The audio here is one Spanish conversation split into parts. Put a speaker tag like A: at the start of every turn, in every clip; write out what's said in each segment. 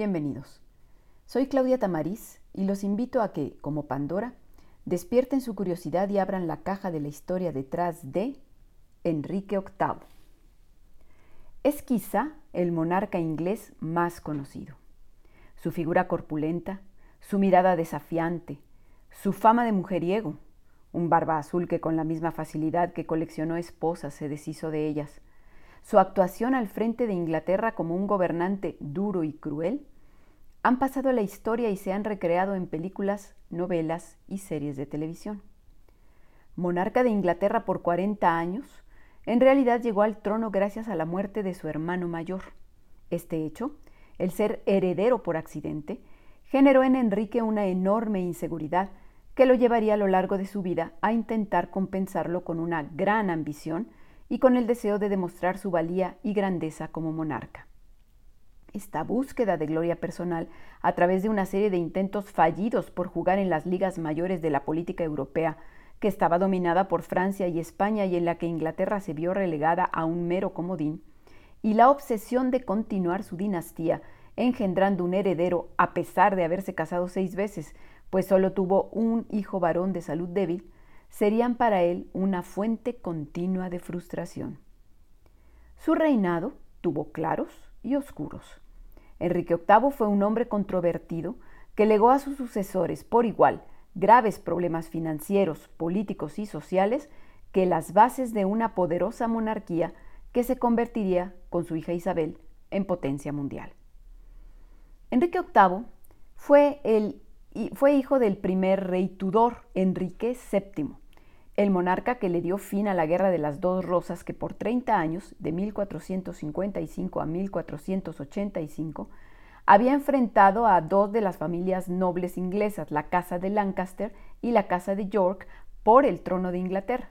A: Bienvenidos. Soy Claudia Tamariz y los invito a que, como Pandora, despierten su curiosidad y abran la caja de la historia detrás de Enrique VIII. Es quizá el monarca inglés más conocido. Su figura corpulenta, su mirada desafiante, su fama de mujeriego, un barba azul que con la misma facilidad que coleccionó esposas se deshizo de ellas, su actuación al frente de Inglaterra como un gobernante duro y cruel, han pasado a la historia y se han recreado en películas, novelas y series de televisión. Monarca de Inglaterra por 40 años, en realidad llegó al trono gracias a la muerte de su hermano mayor. Este hecho, el ser heredero por accidente, generó en Enrique una enorme inseguridad que lo llevaría a lo largo de su vida a intentar compensarlo con una gran ambición y con el deseo de demostrar su valía y grandeza como monarca. Esta búsqueda de gloria personal a través de una serie de intentos fallidos por jugar en las ligas mayores de la política europea, que estaba dominada por Francia y España y en la que Inglaterra se vio relegada a un mero comodín, y la obsesión de continuar su dinastía, engendrando un heredero a pesar de haberse casado seis veces, pues solo tuvo un hijo varón de salud débil, serían para él una fuente continua de frustración. Su reinado tuvo claros y oscuros. Enrique VIII fue un hombre controvertido que legó a sus sucesores por igual graves problemas financieros, políticos y sociales que las bases de una poderosa monarquía que se convertiría, con su hija Isabel, en potencia mundial. Enrique VIII fue, el, fue hijo del primer rey Tudor, Enrique VII, el monarca que le dio fin a la Guerra de las Dos Rosas que por 30 años, de 1455 a 1485, había enfrentado a dos de las familias nobles inglesas, la Casa de Lancaster y la Casa de York, por el trono de Inglaterra.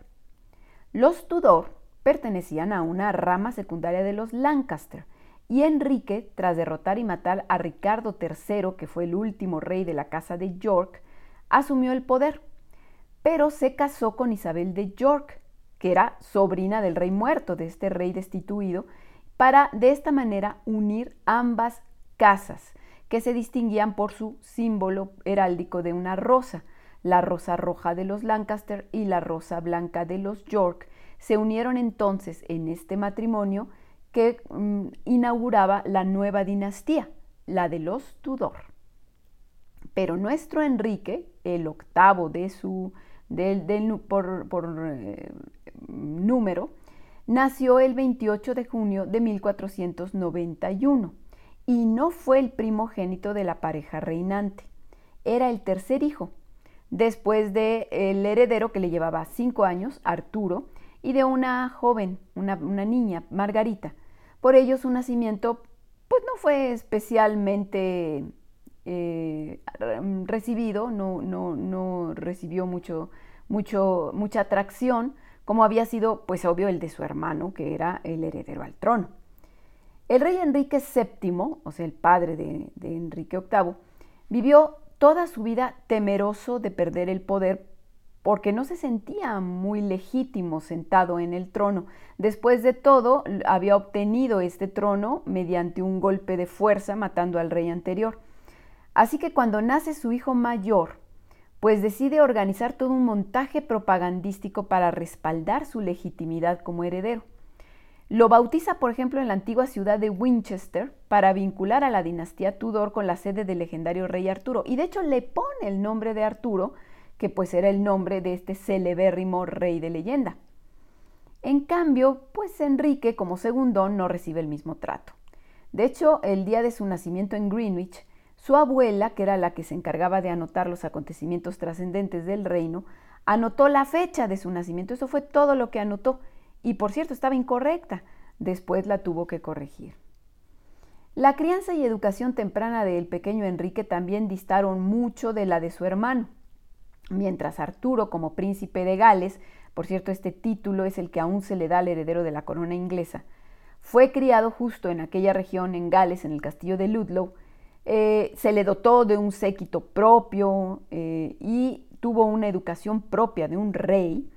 A: Los Tudor pertenecían a una rama secundaria de los Lancaster, y Enrique, tras derrotar y matar a Ricardo III, que fue el último rey de la Casa de York, asumió el poder pero se casó con Isabel de York, que era sobrina del rey muerto, de este rey destituido, para de esta manera unir ambas casas, que se distinguían por su símbolo heráldico de una rosa. La rosa roja de los Lancaster y la rosa blanca de los York se unieron entonces en este matrimonio que mm, inauguraba la nueva dinastía, la de los Tudor. Pero nuestro Enrique, el octavo de su por, eh, número, nació el 28 de junio de 1491 y no fue el primogénito de la pareja reinante. Era el tercer hijo, después del el heredero que le llevaba cinco años, Arturo, y de una joven, una, niña, Margarita. Por ello su nacimiento pues no fue especialmente eh, recibido, no, no, no recibió mucho, mucho, mucha atracción, como había sido, pues obvio, el de su hermano, que era el heredero al trono. El rey Enrique VII, o sea, el padre de, de Enrique VIII, vivió toda su vida temeroso de perder el poder porque no se sentía muy legítimo sentado en el trono. Después de todo, había obtenido este trono mediante un golpe de fuerza matando al rey anterior. Así que cuando nace su hijo mayor, pues decide organizar todo un montaje propagandístico para respaldar su legitimidad como heredero. Lo bautiza, por ejemplo, en la antigua ciudad de Winchester para vincular a la dinastía Tudor con la sede del legendario rey Arturo. Y de hecho le pone el nombre de Arturo, que pues era el nombre de este celebérrimo rey de leyenda. En cambio, pues Enrique como segundón no recibe el mismo trato. De hecho, el día de su nacimiento en Greenwich, su abuela, que era la que se encargaba de anotar los acontecimientos trascendentes del reino, anotó la fecha de su nacimiento. Eso fue todo lo que anotó. Y por cierto, estaba incorrecta. Después la tuvo que corregir. La crianza y educación temprana del pequeño Enrique también distaron mucho de la de su hermano. Mientras Arturo, como príncipe de Gales, por cierto, este título es el que aún se le da al heredero de la corona inglesa, fue criado justo en aquella región, en Gales, en el castillo de Ludlow, eh, se le dotó de un séquito propio eh, y tuvo una educación propia de un rey.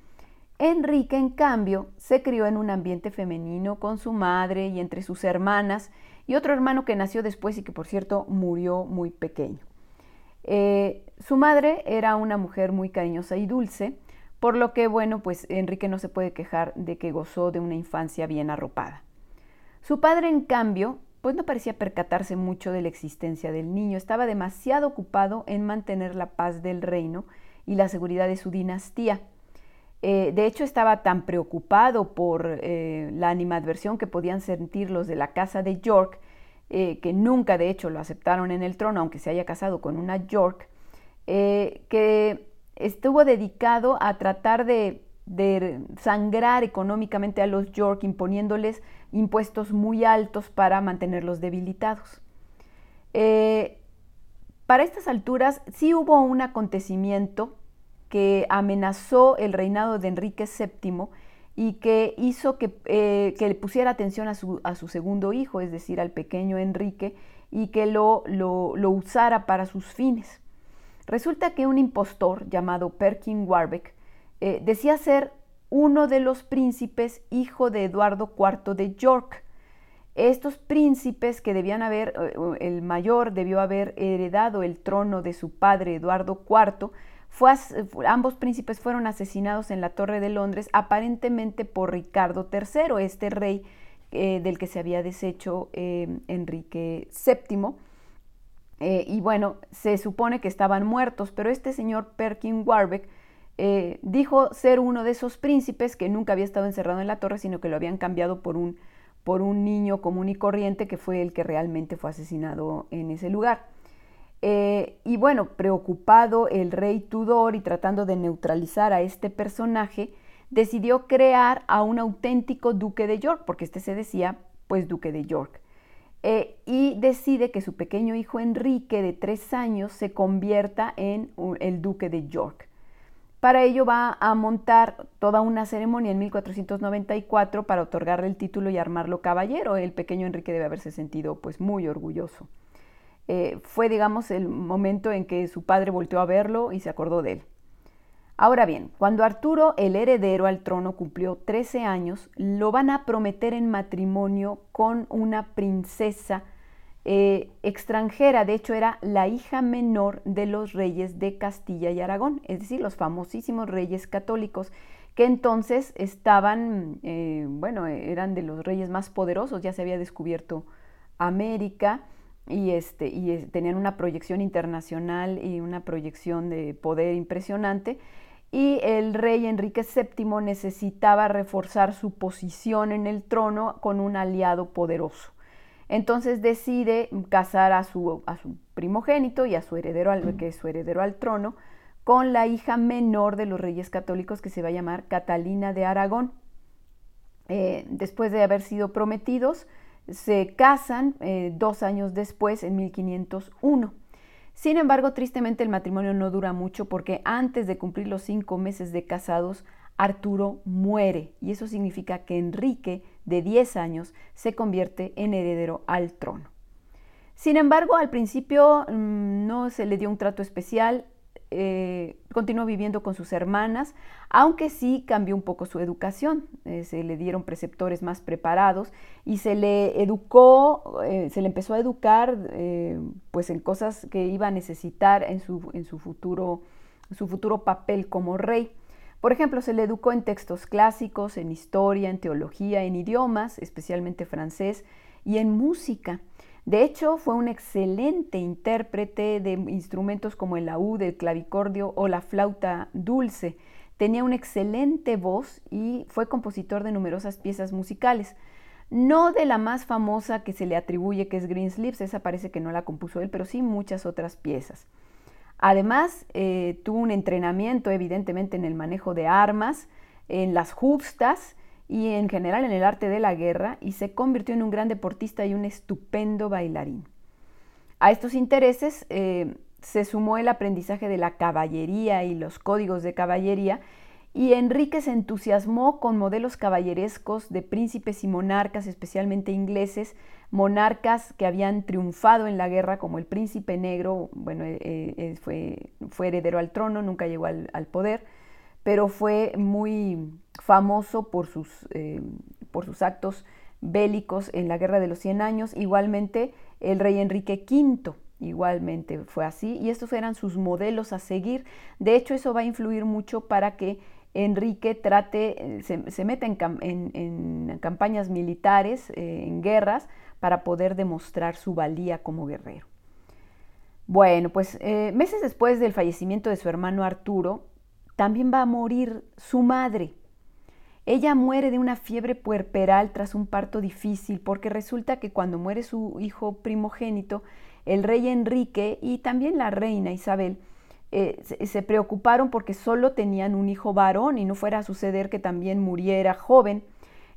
A: Enrique, en cambio, se crió en un ambiente femenino con su madre y entre sus hermanas y otro hermano que nació después y que por cierto murió muy pequeño. Eh, su madre era una mujer muy cariñosa y dulce, por lo que, bueno, pues Enrique no se puede quejar de que gozó de una infancia bien arropada. Su padre, en cambio, pues no parecía percatarse mucho de la existencia del niño, estaba demasiado ocupado en mantener la paz del reino y la seguridad de su dinastía. Eh, de hecho, estaba tan preocupado por eh, la animadversión que podían sentir los de la casa de York, eh, que nunca de hecho lo aceptaron en el trono, aunque se haya casado con una York, que estuvo dedicado a tratar de, sangrar económicamente a los York, imponiéndoles impuestos muy altos para mantenerlos debilitados. para estas alturas sí hubo un acontecimiento que amenazó el reinado de Enrique VII y que hizo que, eh, le pusiera atención a su, segundo hijo, es decir, al pequeño Enrique, y que lo, lo, usara para sus fines. Resulta que un impostor llamado Perkin Warbeck eh, decía ser uno de los príncipes hijo de Eduardo IV de York. Estos príncipes que debían haber, eh, el mayor debió haber heredado el trono de su padre Eduardo IV, ambos príncipes fueron asesinados en la Torre de Londres, aparentemente por Ricardo III, este rey eh, del que se había deshecho Enrique VII. Y bueno, se supone que estaban muertos, pero este señor Perkin Warbeck dijo ser uno de esos príncipes que nunca había estado encerrado en la torre, sino que lo habían cambiado por un, por un niño común y corriente que fue el que realmente fue asesinado en ese lugar. Eh, y bueno, preocupado el rey Tudor y tratando de neutralizar a este personaje, decidió crear a un auténtico duque de York, porque este se decía pues duque de York. Eh, y decide que su pequeño hijo Enrique de tres años se convierta en el duque de York. Para ello va a montar toda una ceremonia en 1494 para otorgarle el título y armarlo caballero. El pequeño Enrique debe haberse sentido pues muy orgulloso. Eh, fue, digamos, el momento en que su padre volteó a verlo y se acordó de él. Ahora bien, cuando Arturo, el heredero al trono, cumplió 13 años, lo van a prometer en matrimonio con una princesa eh, extranjera. De hecho, era la hija menor de los reyes de Castilla y Aragón, es decir, los famosísimos reyes católicos, que entonces estaban, eh, bueno, eran de los reyes más poderosos, ya se había descubierto América y, este, y tenían una proyección internacional y una proyección de poder impresionante. Y el rey Enrique VII necesitaba reforzar su posición en el trono con un aliado poderoso. Entonces decide casar a su, primogénito y a su heredero, al, que es su heredero al trono, con la hija menor de los reyes católicos que se va a llamar Catalina de Aragón. Eh, después de haber sido prometidos, se casan eh, dos años después, en 1501. Sin embargo, tristemente el matrimonio no dura mucho porque antes de cumplir los cinco meses de casados, Arturo muere y eso significa que Enrique, de 10 años, se convierte en heredero al trono. Sin embargo, al principio mm, no se le dio un trato especial, eh, continuó viviendo con sus hermanas, aunque sí cambió un poco su educación. Eh, se le dieron preceptores más preparados y se le educó, eh, se le empezó a educar pues en cosas que iba a necesitar en su, en su, futuro, su futuro papel como rey. Por ejemplo, se le educó en textos clásicos, en historia, en teología, en idiomas, especialmente francés, y en música. De hecho, fue un excelente intérprete de instrumentos como el laúd, el clavicordio o la flauta dulce. Tenía una excelente voz y fue compositor de numerosas piezas musicales. No de la más famosa que se le atribuye, que es Greensleeves, esa parece que no la compuso él, pero sí muchas otras piezas. Además, eh, tuvo un entrenamiento evidentemente en el manejo de armas, en las justas, y en general en el arte de la guerra y se convirtió en un gran deportista y un estupendo bailarín. A estos intereses eh, se sumó el aprendizaje de la caballería y los códigos de caballería y Enrique se entusiasmó con modelos caballerescos de príncipes y monarcas, especialmente ingleses, monarcas que habían triunfado en la guerra, como el príncipe negro, bueno, eh, eh, fue, fue, heredero al trono, nunca llegó al, poder, pero fue muy famoso por sus, eh, por sus actos bélicos en la Guerra de los Cien Años, igualmente el rey Enrique V, igualmente fue así, y estos eran sus modelos a seguir. De hecho, eso va a influir mucho para que Enrique trate, eh, se, meta en, campañas militares, eh, en guerras, para poder demostrar su valía como guerrero. Bueno, pues eh, meses después del fallecimiento de su hermano Arturo, también va a morir su madre. Ella muere de una fiebre puerperal tras un parto difícil, porque resulta que cuando muere su hijo primogénito, el rey Enrique y también la reina Isabel eh, se, preocuparon porque solo tenían un hijo varón y no fuera a suceder que también muriera joven.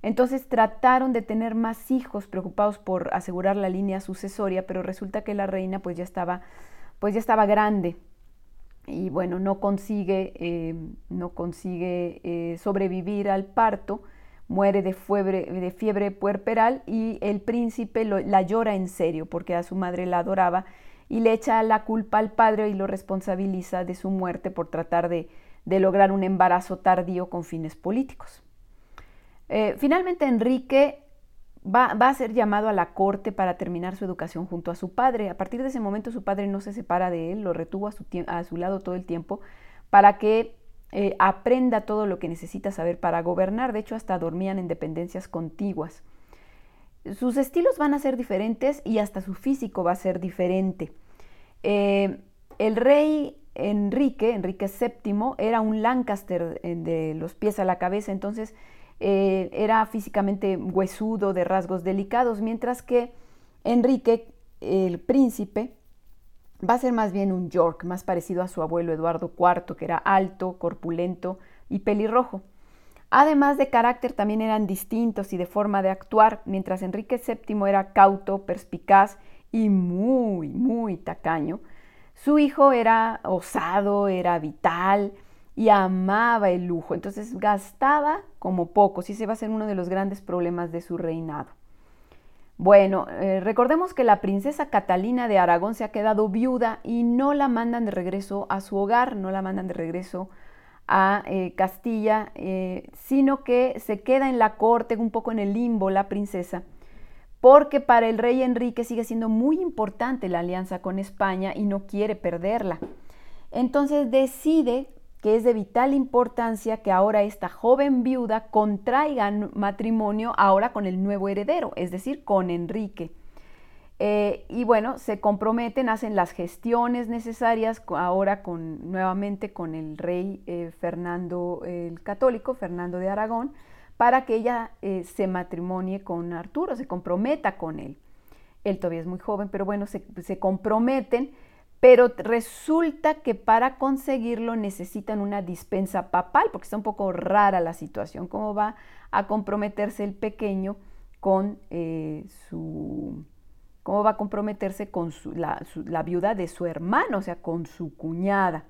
A: Entonces trataron de tener más hijos preocupados por asegurar la línea sucesoria, pero resulta que la reina pues ya estaba, pues ya estaba grande y bueno, no consigue, eh, no consigue eh, sobrevivir al parto, muere de fiebre, de fiebre puerperal y el príncipe la llora en serio porque a su madre la adoraba y le echa la culpa al padre y lo responsabiliza de su muerte por tratar de, lograr un embarazo tardío con fines políticos. Eh, finalmente Enrique va, a ser llamado a la corte para terminar su educación junto a su padre. A partir de ese momento su padre no se separa de él, lo retuvo a su, a su lado todo el tiempo para que eh, aprenda todo lo que necesita saber para gobernar. De hecho, hasta dormían en dependencias contiguas. Sus estilos van a ser diferentes y hasta su físico va a ser diferente. Eh, el rey Enrique, Enrique VII, era un Lancaster eh, de los pies a la cabeza, entonces eh, era físicamente huesudo, de rasgos delicados, mientras que Enrique, el príncipe, va a ser más bien un York, más parecido a su abuelo Eduardo IV, que era alto, corpulento y pelirrojo. Además de carácter también eran distintos y de forma de actuar, mientras Enrique VII era cauto, perspicaz y muy, muy tacaño. Su hijo era osado, era vital, y amaba el lujo, entonces gastaba como poco, y ese va a ser uno de los grandes problemas de su reinado. Bueno, eh, recordemos que la princesa Catalina de Aragón se ha quedado viuda y no la mandan de regreso a su hogar, no la mandan de regreso a eh, Castilla, eh, sino que se queda en la corte, un poco en el limbo la princesa, porque para el rey Enrique sigue siendo muy importante la alianza con España y no quiere perderla. Entonces decide que es de vital importancia que ahora esta joven viuda contraiga matrimonio ahora con el nuevo heredero, es decir, con Enrique. Eh, y bueno, se comprometen, hacen las gestiones necesarias ahora con, nuevamente con el rey eh, Fernando el Católico, Fernando de Aragón, para que ella eh, se matrimonie con Arturo, se comprometa con él. Él todavía es muy joven, pero bueno, se, se comprometen pero resulta que para conseguirlo necesitan una dispensa papal, porque está un poco rara la situación, cómo va a comprometerse el pequeño con su, cómo va a comprometerse con la, la viuda de su hermano, o sea, con su cuñada.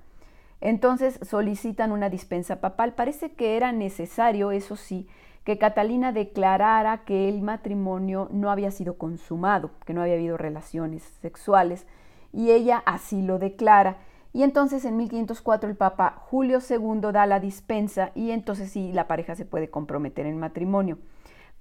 A: Entonces solicitan una dispensa papal. Parece que era necesario, eso sí, que Catalina declarara que el matrimonio no había sido consumado, que no había habido relaciones sexuales y ella así lo declara. Y entonces en 1504 el Papa Julio II da la dispensa y entonces sí la pareja se puede comprometer en matrimonio.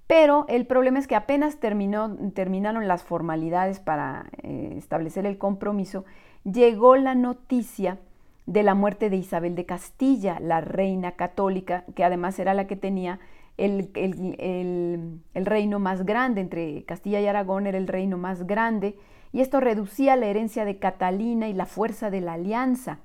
A: Pero el problema es que apenas terminó, terminaron las formalidades para eh, establecer el compromiso, llegó la noticia de la muerte de Isabel de Castilla, la reina católica, que además era la que tenía el, el reino más grande, entre Castilla y Aragón era el reino más grande, y esto reducía la herencia de Catalina y la fuerza de la alianza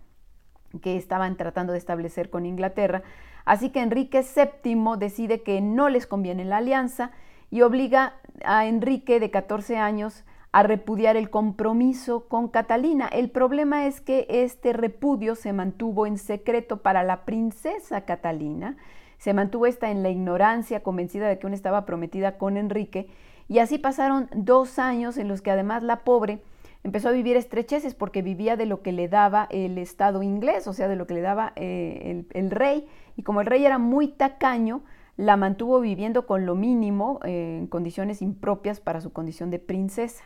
A: que estaban tratando de establecer con Inglaterra. Así que Enrique VII decide que no les conviene la alianza y obliga a Enrique de 14 años a repudiar el compromiso con Catalina. El problema es que este repudio se mantuvo en secreto para la princesa Catalina. Se mantuvo esta en la ignorancia, convencida de que aún estaba prometida con Enrique, y así pasaron dos años en los que además la pobre empezó a vivir estrecheces porque vivía de lo que le daba el Estado inglés, o sea, de lo que le daba eh, el, rey. Y como el rey era muy tacaño, la mantuvo viviendo con lo mínimo, eh, en condiciones impropias para su condición de princesa.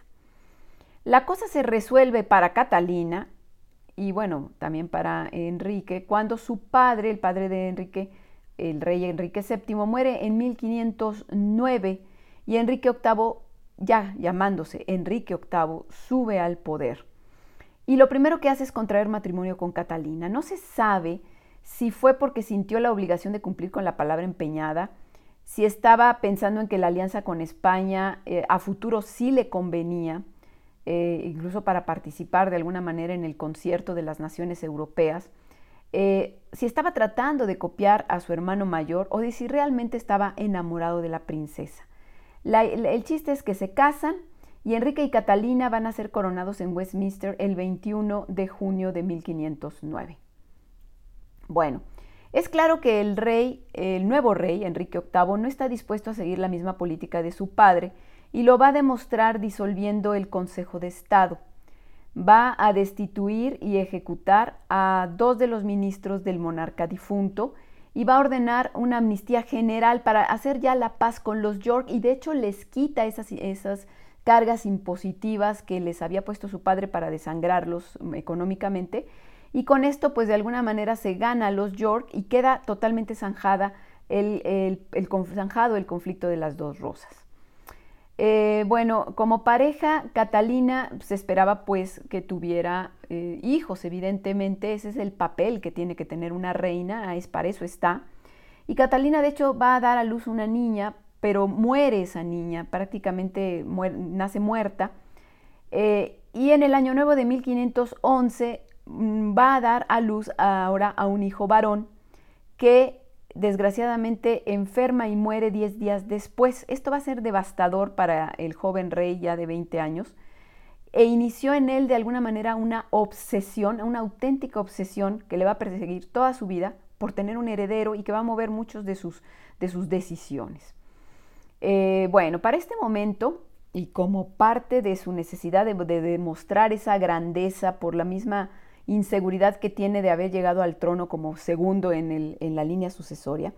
A: La cosa se resuelve para Catalina y bueno, también para Enrique, cuando su padre, el padre de Enrique, el rey Enrique VII, muere en 1509 y Enrique VIII, ya llamándose Enrique VIII, sube al poder. Y lo primero que hace es contraer matrimonio con Catalina. No se sabe si fue porque sintió la obligación de cumplir con la palabra empeñada, si estaba pensando en que la alianza con España eh, a futuro sí le convenía, eh, incluso para participar de alguna manera en el concierto de las naciones europeas, eh, si estaba tratando de copiar a su hermano mayor o de si realmente estaba enamorado de la princesa. el chiste es que se casan y Enrique y Catalina van a ser coronados en Westminster el 21 de junio de 1509. Bueno, es claro que el rey, el nuevo rey, Enrique VIII, no está dispuesto a seguir la misma política de su padre y lo va a demostrar disolviendo el Consejo de Estado. Va a destituir y ejecutar a dos de los ministros del monarca difunto y va a ordenar una amnistía general para hacer ya la paz con los York y de hecho les quita esas, esas cargas impositivas que les había puesto su padre para desangrarlos económicamente y con esto pues de alguna manera se gana a los York y queda totalmente zanjada el, el, zanjado el conflicto de las dos rosas. Eh, bueno, como pareja, Catalina se esperaba pues que tuviera eh, hijos, evidentemente, ese es el papel que tiene que tener una reina, es para eso está. Y Catalina de hecho va a dar a luz una niña, pero muere esa niña, prácticamente nace muerta. Eh, y en el año nuevo de 1511 Mm, va a dar a luz ahora a un hijo varón que desgraciadamente enferma y muere 10 días después. Esto va a ser devastador para el joven rey ya de 20 años e inició en él de alguna manera una obsesión, una auténtica obsesión que le va a perseguir toda su vida por tener un heredero y que va a mover muchos de sus, de sus decisiones. Eh, bueno, para este momento y como parte de su necesidad de demostrar esa grandeza por la misma inseguridad que tiene de haber llegado al trono como segundo en, la línea sucesoria,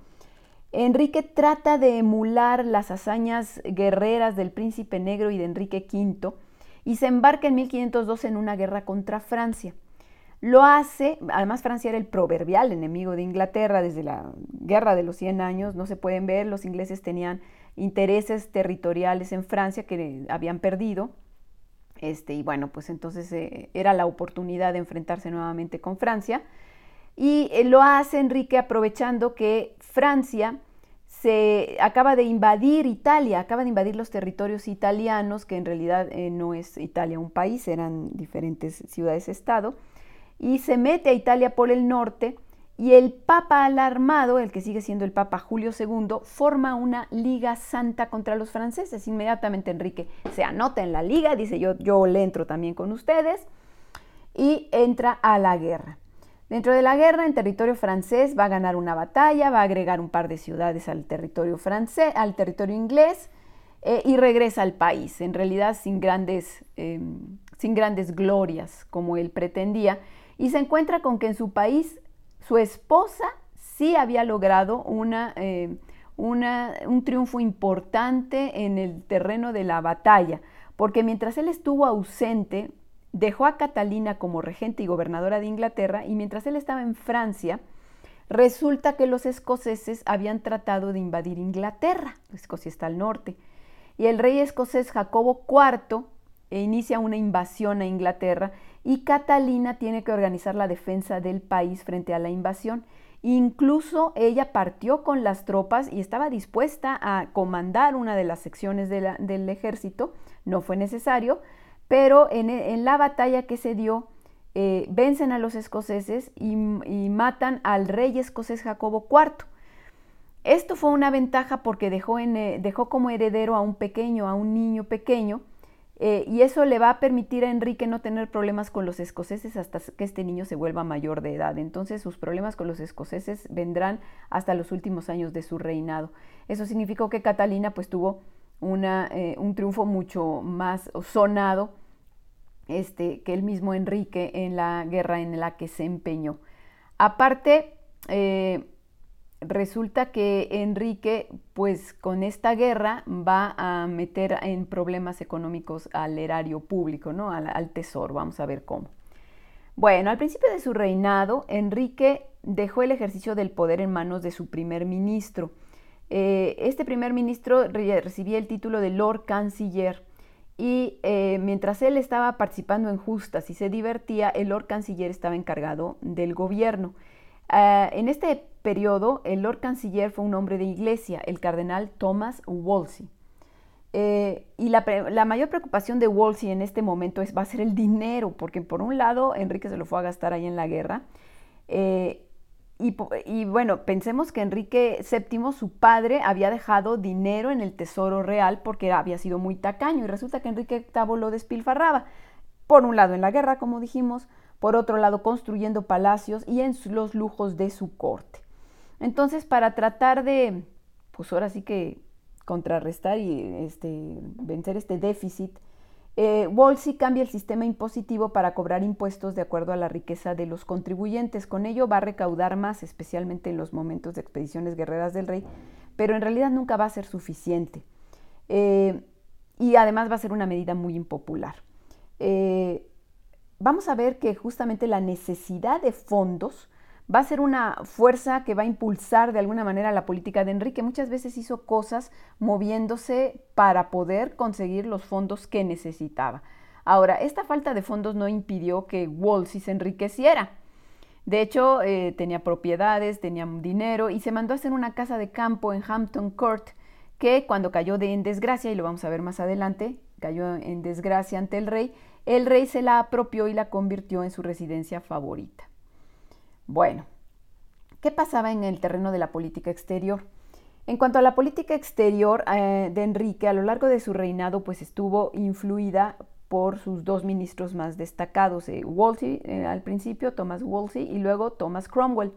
A: Enrique trata de emular las hazañas guerreras del príncipe negro y de Enrique V y se embarca en 1512 en una guerra contra Francia. Lo hace, además Francia era el proverbial enemigo de Inglaterra desde la guerra de los 100 años, no se pueden ver, los ingleses tenían intereses territoriales en Francia que habían perdido, este, y bueno, pues entonces eh, era la oportunidad de enfrentarse nuevamente con Francia. Y eh, lo hace Enrique aprovechando que Francia se acaba de invadir Italia, acaba de invadir los territorios italianos, que en realidad eh, no es Italia un país, eran diferentes ciudades-estado, y se mete a Italia por el norte y el Papa alarmado, el que sigue siendo el Papa Julio II, forma una liga santa contra los franceses. Inmediatamente Enrique se anota en la liga, dice yo, yo le entro también con ustedes, y entra a la guerra. Dentro de la guerra, en territorio francés, va a ganar una batalla, va a agregar un par de ciudades al territorio francés, al territorio inglés, eh, y regresa al país, en realidad sin grandes, em, sin grandes glorias como él pretendía, y se encuentra con que en su país su esposa sí había logrado eh, un triunfo importante en el terreno de la batalla, porque mientras él estuvo ausente, dejó a Catalina como regente y gobernadora de Inglaterra, y mientras él estaba en Francia, resulta que los escoceses habían tratado de invadir Inglaterra, Escocia está al norte, y el rey escocés Jacobo IV inicia una invasión a Inglaterra y Catalina tiene que organizar la defensa del país frente a la invasión. Incluso ella partió con las tropas y estaba dispuesta a comandar una de las secciones del ejército, no fue necesario, pero en, la batalla que se dio, eh, vencen a los escoceses y, matan al rey escocés Jacobo IV. Esto fue una ventaja porque dejó, eh, dejó como heredero a un pequeño, a un niño pequeño, eh, y eso le va a permitir a Enrique no tener problemas con los escoceses hasta que este niño se vuelva mayor de edad. Entonces sus problemas con los escoceses vendrán hasta los últimos años de su reinado. Eso significó que Catalina pues tuvo eh, un triunfo mucho más sonado este, que el mismo Enrique en la guerra en la que se empeñó. Aparte, eh, resulta que Enrique, pues con esta guerra va a meter en problemas económicos al erario público, ¿no? Al, tesoro, vamos a ver cómo. Bueno, al principio de su reinado, Enrique dejó el ejercicio del poder en manos de su primer ministro. este primer ministro recibía el título de Lord Canciller y mientras él estaba participando en justas y se divertía, el Lord Canciller estaba encargado del gobierno. Ah, en este periodo, el Lord Canciller fue un hombre de iglesia, el cardenal Thomas Wolsey. Eh, y la, mayor preocupación de Wolsey en este momento es, va a ser el dinero, porque por un lado Enrique se lo fue a gastar ahí en la guerra. Eh, y, bueno, pensemos que Enrique VII, su padre, había dejado dinero en el tesoro real porque había sido muy tacaño y resulta que Enrique VIII lo despilfarraba. Por un lado en la guerra, como dijimos, por otro lado construyendo palacios y en los lujos de su corte. Entonces, para tratar de, pues ahora sí que contrarrestar y este, vencer este déficit, eh, Wolsey cambia el sistema impositivo para cobrar impuestos de acuerdo a la riqueza de los contribuyentes. Con ello va a recaudar más, especialmente en los momentos de expediciones guerreras del rey, pero en realidad nunca va a ser suficiente. Eh, y además va a ser una medida muy impopular. Eh, vamos a ver que justamente la necesidad de fondos va a ser una fuerza que va a impulsar de alguna manera la política de Enrique. Muchas veces hizo cosas moviéndose para poder conseguir los fondos que necesitaba. Ahora, esta falta de fondos no impidió que Wolsey se enriqueciera. De hecho, eh, tenía propiedades, tenía dinero y se mandó a hacer una casa de campo en Hampton Court que cuando cayó en desgracia, y lo vamos a ver más adelante, cayó en desgracia ante el rey, el rey se la apropió y la convirtió en su residencia favorita. Bueno, ¿qué pasaba en el terreno de la política exterior? En cuanto a la política exterior eh, de Enrique, a lo largo de su reinado, pues estuvo influida por sus dos ministros más destacados, eh, Wolsey eh, al principio, Thomas Wolsey, y luego Thomas Cromwell.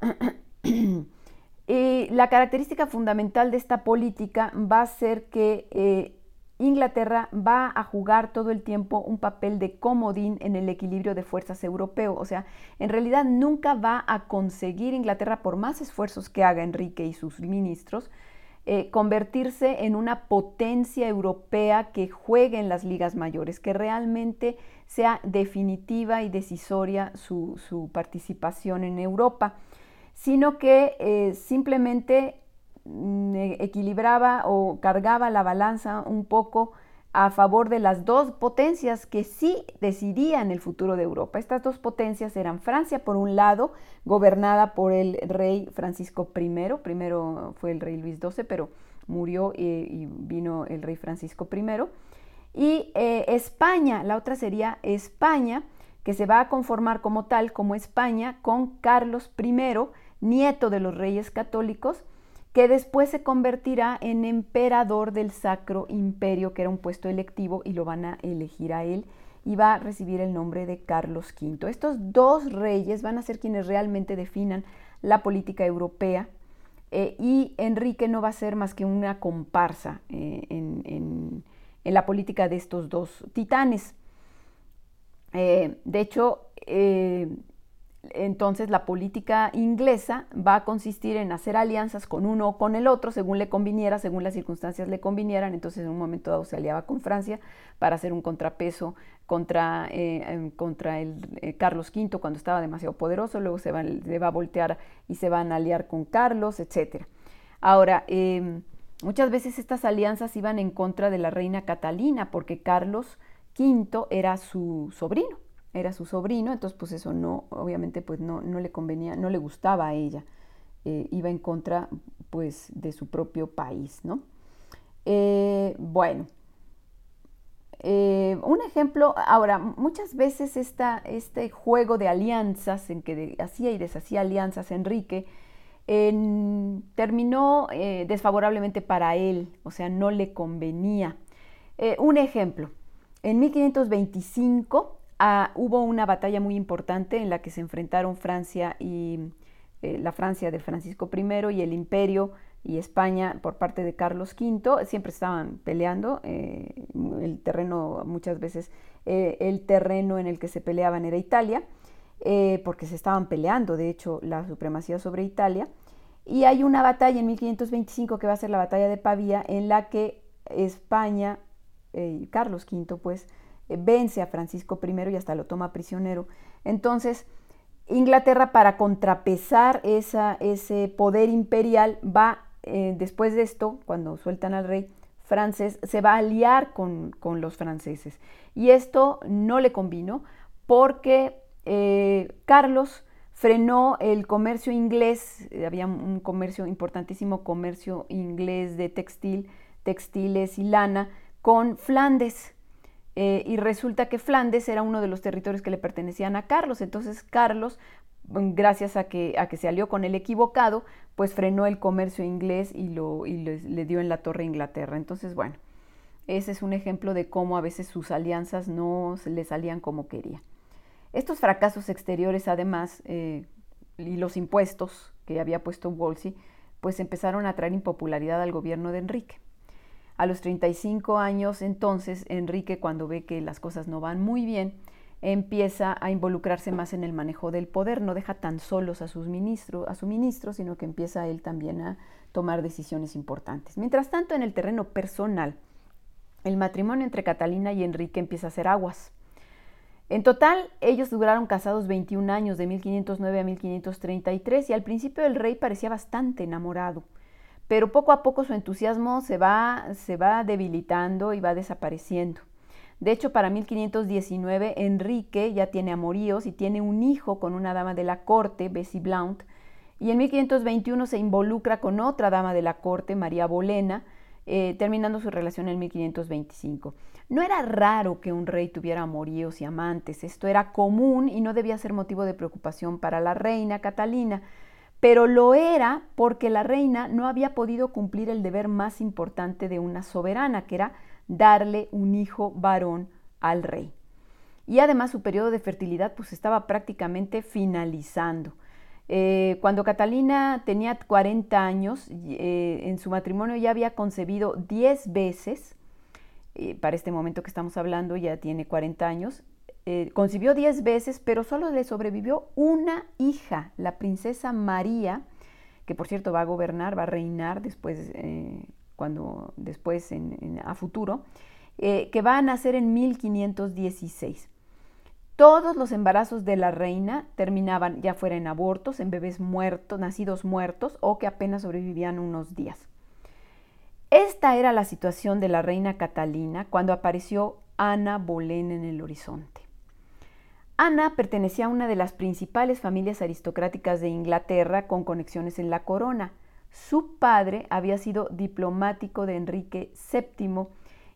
A: y la característica fundamental de esta política va a ser que Inglaterra va a jugar todo el tiempo un papel de comodín en el equilibrio de fuerzas europeo. O sea, en realidad nunca va a conseguir Inglaterra, por más esfuerzos que haga Enrique y sus ministros, eh, convertirse en una potencia europea que juegue en las ligas mayores, que realmente sea definitiva y decisoria su, participación en Europa, sino que eh, simplemente equilibraba o cargaba la balanza un poco a favor de las dos potencias que sí decidían el futuro de Europa. Estas dos potencias eran Francia, por un lado, gobernada por el rey Francisco I, primero fue el rey Luis XII, pero murió y, vino el rey Francisco I, y eh, España, la otra sería España, que se va a conformar como tal, como España, con Carlos I, nieto de los reyes católicos, que después se convertirá en emperador del Sacro Imperio, que era un puesto electivo y lo van a elegir a él y va a recibir el nombre de Carlos V. Estos dos reyes van a ser quienes realmente definan la política europea eh, y Enrique no va a ser más que una comparsa eh, en, la política de estos dos titanes. Eh, de hecho, entonces la política inglesa va a consistir en hacer alianzas con uno o con el otro según le conviniera, según las circunstancias le convinieran. Entonces en un momento dado se aliaba con Francia para hacer un contrapeso contra, eh, em, contra el eh, Carlos V cuando estaba demasiado poderoso, luego se va, va, a voltear y se van a aliar con Carlos, etc. Ahora, em, muchas veces estas alianzas iban en contra de la reina Catalina porque Carlos V era su sobrino era su sobrino, entonces pues eso no, obviamente pues no, no le convenía, no le gustaba a ella, eh, iba en contra pues de su propio país, ¿no? Eh, bueno, eh, un ejemplo, ahora, muchas veces esta, este juego de alianzas, en que hacía y deshacía alianzas Enrique, terminó desfavorablemente para él, o sea, no le convenía. un ejemplo, en 1525, Ah, hubo una batalla muy importante en la que se enfrentaron Francia y eh, la Francia de Francisco I y el Imperio y España por parte de Carlos V. Siempre estaban peleando. Eh, el terreno, muchas veces, eh, el terreno en el que se peleaban era Italia, porque se estaban peleando, de hecho, la supremacía sobre Italia. Y hay una batalla en 1525 que va a ser la batalla de Pavía, en la que España, Carlos V, pues, vence a Francisco I y hasta lo toma prisionero. Entonces, Inglaterra para contrapesar ese poder imperial va eh, después de esto, cuando sueltan al rey francés, se va a aliar con, los franceses. Y esto no le convino porque eh, Carlos frenó el comercio inglés, había un comercio importantísimo, comercio inglés de textil, textiles y lana, con Flandes. Eh, y resulta que Flandes era uno de los territorios que le pertenecían a Carlos. Entonces Carlos, mm, gracias a que, se alió con el equivocado, pues frenó el comercio inglés y, le, dio en la torre Inglaterra. Entonces, bueno, ese es un ejemplo de cómo a veces sus alianzas no le salían como quería. Estos fracasos exteriores, además, eh, y los impuestos que había puesto Wolsey, pues empezaron a traer impopularidad al gobierno de Enrique. A los 35 años, entonces, Enrique, cuando ve que las cosas no van muy bien, empieza a involucrarse más en el manejo del poder, no deja tan solos a sus ministros, a su ministro, sino que empieza él también a tomar decisiones importantes. Mientras tanto, en el terreno personal, el matrimonio entre Catalina y Enrique empieza a hacer aguas. En total, ellos duraron casados 21 años, de 1509 a 1533, y al principio el rey parecía bastante enamorado, pero poco a poco su entusiasmo se va, se va debilitando y va desapareciendo. De hecho, para 1519 Enrique ya tiene amoríos y tiene un hijo con una dama de la corte, Bessie Blount, y en 1521 se involucra con otra dama de la corte, María Bolena, eh, terminando su relación en 1525. No era raro que un rey tuviera amoríos y amantes, esto era común y no debía ser motivo de preocupación para la reina Catalina, pero lo era porque la reina no había podido cumplir el deber más importante de una soberana, que era darle un hijo varón al rey. Y además su periodo de fertilidad pues estaba prácticamente finalizando. Eh, cuando Catalina tenía 40 años, eh, en su matrimonio ya había concebido 10 veces, eh, para este momento que estamos hablando ya tiene 40 años, concibió 10 veces, pero solo le sobrevivió una hija, la princesa María, que por cierto va a gobernar, va a reinar después cuando después en, a futuro, eh, que va a nacer en 1516. Todos los embarazos de la reina terminaban ya fuera en abortos, en bebés muertos, nacidos muertos o que apenas sobrevivían unos días. Esta era la situación de la reina Catalina cuando apareció Ana Bolén en el horizonte. Ana pertenecía a una de las principales familias aristocráticas de Inglaterra con conexiones en la corona. Su padre había sido diplomático de Enrique VII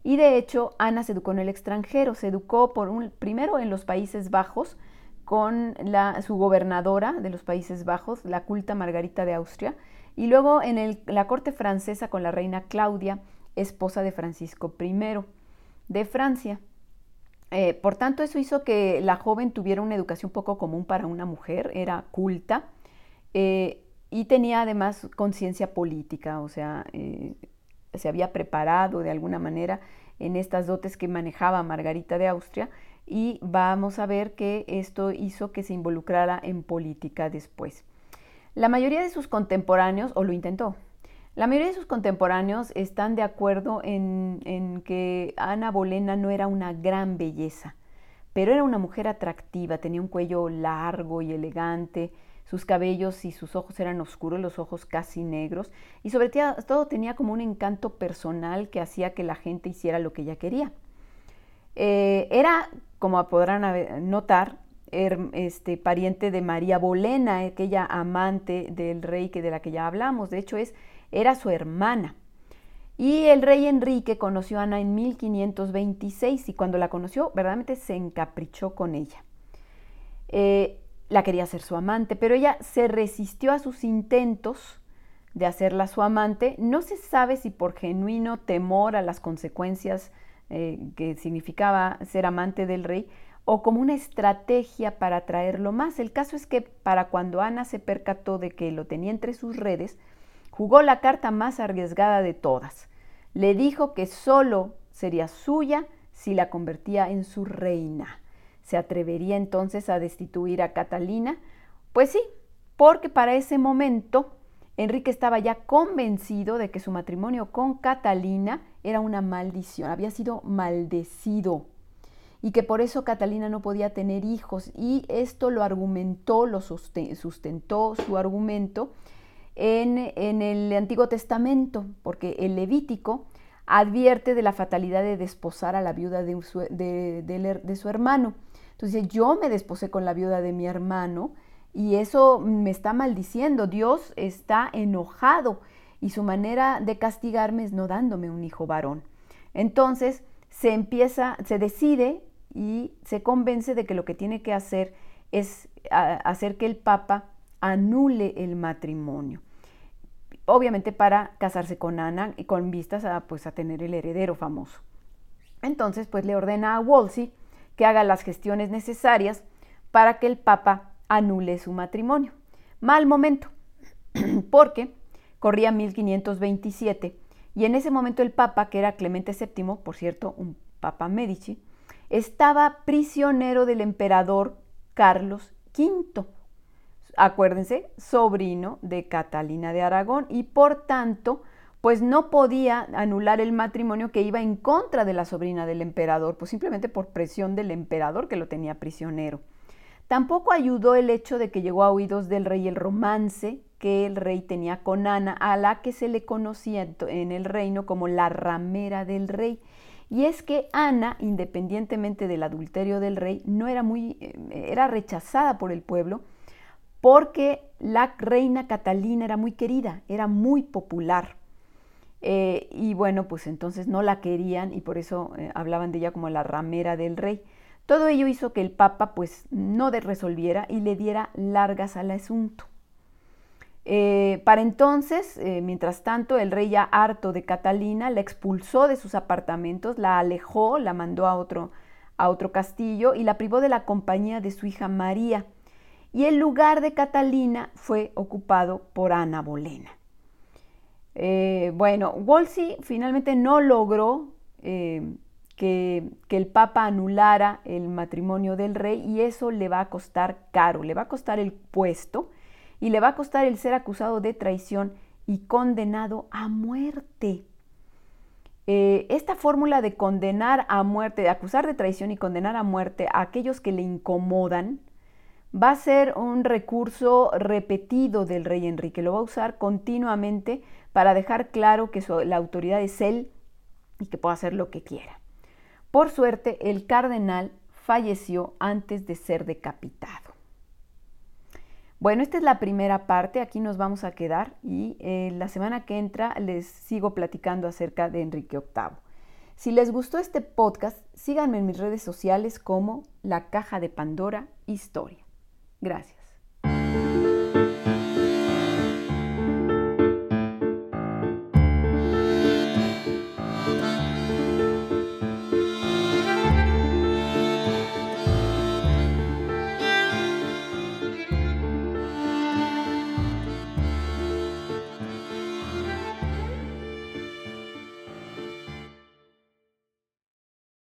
A: y de hecho Ana se educó en el extranjero, se educó por un, primero en los Países Bajos con su gobernadora de los Países Bajos, la culta Margarita de Austria, y luego en la corte francesa con la reina Claudia, esposa de Francisco I de Francia. Eh, por tanto, eso hizo que la joven tuviera una educación poco común para una mujer, era culta. Eh, y tenía además conciencia política, o sea, eh, se había preparado de alguna manera en estas dotes que manejaba Margarita de Austria y vamos a ver que esto hizo que se involucrara en política después. La mayoría de sus contemporáneos, o lo intentó, la mayoría de sus contemporáneos están de acuerdo en, que Ana Bolena no era una gran belleza, pero era una mujer atractiva, tenía un cuello largo y elegante, sus cabellos y sus ojos eran oscuros, los ojos casi negros, y sobre todo tenía como un encanto personal que hacía que la gente hiciera lo que ella quería. Eh, era, como podrán notar, este, pariente de María Bolena, aquella amante del rey que de la que ya hablamos. De hecho, es, era su hermana. Y el rey Enrique conoció a Ana en 1526 y cuando la conoció, verdaderamente se encaprichó con ella. Eh, la quería ser su amante, pero ella se resistió a sus intentos de hacerla su amante. No se sabe si por genuino temor a las consecuencias eh, que significaba ser amante del rey o como una estrategia para atraerlo más. El caso es que para cuando Ana se percató de que lo tenía entre sus redes, jugó la carta más arriesgada de todas. Le dijo que solo sería suya si la convertía en su reina. ¿Se atrevería entonces a destituir a Catalina? Pues sí, porque para ese momento Enrique estaba ya convencido de que su matrimonio con Catalina era una maldición, había sido maldecido y que por eso Catalina no podía tener hijos y esto lo argumentó, lo sustentó su argumento en, el Antiguo Testamento, porque el Levítico advierte de la fatalidad de desposar a la viuda de su, de su hermano. Entonces yo me desposé con la viuda de mi hermano y eso me está maldiciendo. Dios está enojado y su manera de castigarme es no dándome un hijo varón. Entonces se empieza, se decide y se convence de que lo que tiene que hacer es hacer que el Papa anule el matrimonio. Obviamente para casarse con Ana y con vistas a, pues, a tener el heredero famoso. Entonces, pues le ordena a Wolsey que haga las gestiones necesarias para que el Papa anule su matrimonio. Mal momento, porque corría 1527 y en ese momento el Papa, que era Clemente VII, por cierto, un Papa Medici, estaba prisionero del emperador Carlos V, acuérdense, sobrino de Catalina de Aragón y por tanto, pues no podía anular el matrimonio que iba en contra de la sobrina del emperador, pues simplemente por presión del emperador que lo tenía prisionero. Tampoco ayudó el hecho de que llegó a oídos del rey el romance que el rey tenía con Ana, a la que se le conocía en el reino como la ramera del rey. Y es que Ana, independientemente del adulterio del rey, no era muy, eh, era rechazada por el pueblo porque la reina Catalina era muy querida, era muy popular. Eh, y bueno, pues entonces no la querían y por eso eh, hablaban de ella como la ramera del rey. Todo ello hizo que el Papa pues no resolviera y le diera largas al asunto. Eh, para entonces, mientras tanto, el rey ya harto de Catalina la expulsó de sus apartamentos, la alejó, la mandó a otro, a otro castillo y la privó de la compañía de su hija María y el lugar de Catalina fue ocupado por Ana Bolena. Eh, bueno, Wolsey finalmente no logró eh, que, el Papa anulara el matrimonio del rey y eso le va a costar caro, le va a costar el puesto y le va a costar el ser acusado de traición y condenado a muerte. Eh, esta fórmula de condenar a muerte, de acusar de traición y condenar a muerte a aquellos que le incomodan, va a ser un recurso repetido del rey Enrique, lo va a usar continuamente para dejar claro que la autoridad es él y que puede hacer lo que quiera. Por suerte, el cardenal falleció antes de ser decapitado. Bueno, esta es la primera parte, aquí nos vamos a quedar y eh, la semana que entra les sigo platicando acerca de Enrique VIII. Si les gustó este podcast, síganme en mis redes sociales como La Caja de Pandora Historia. Gracias.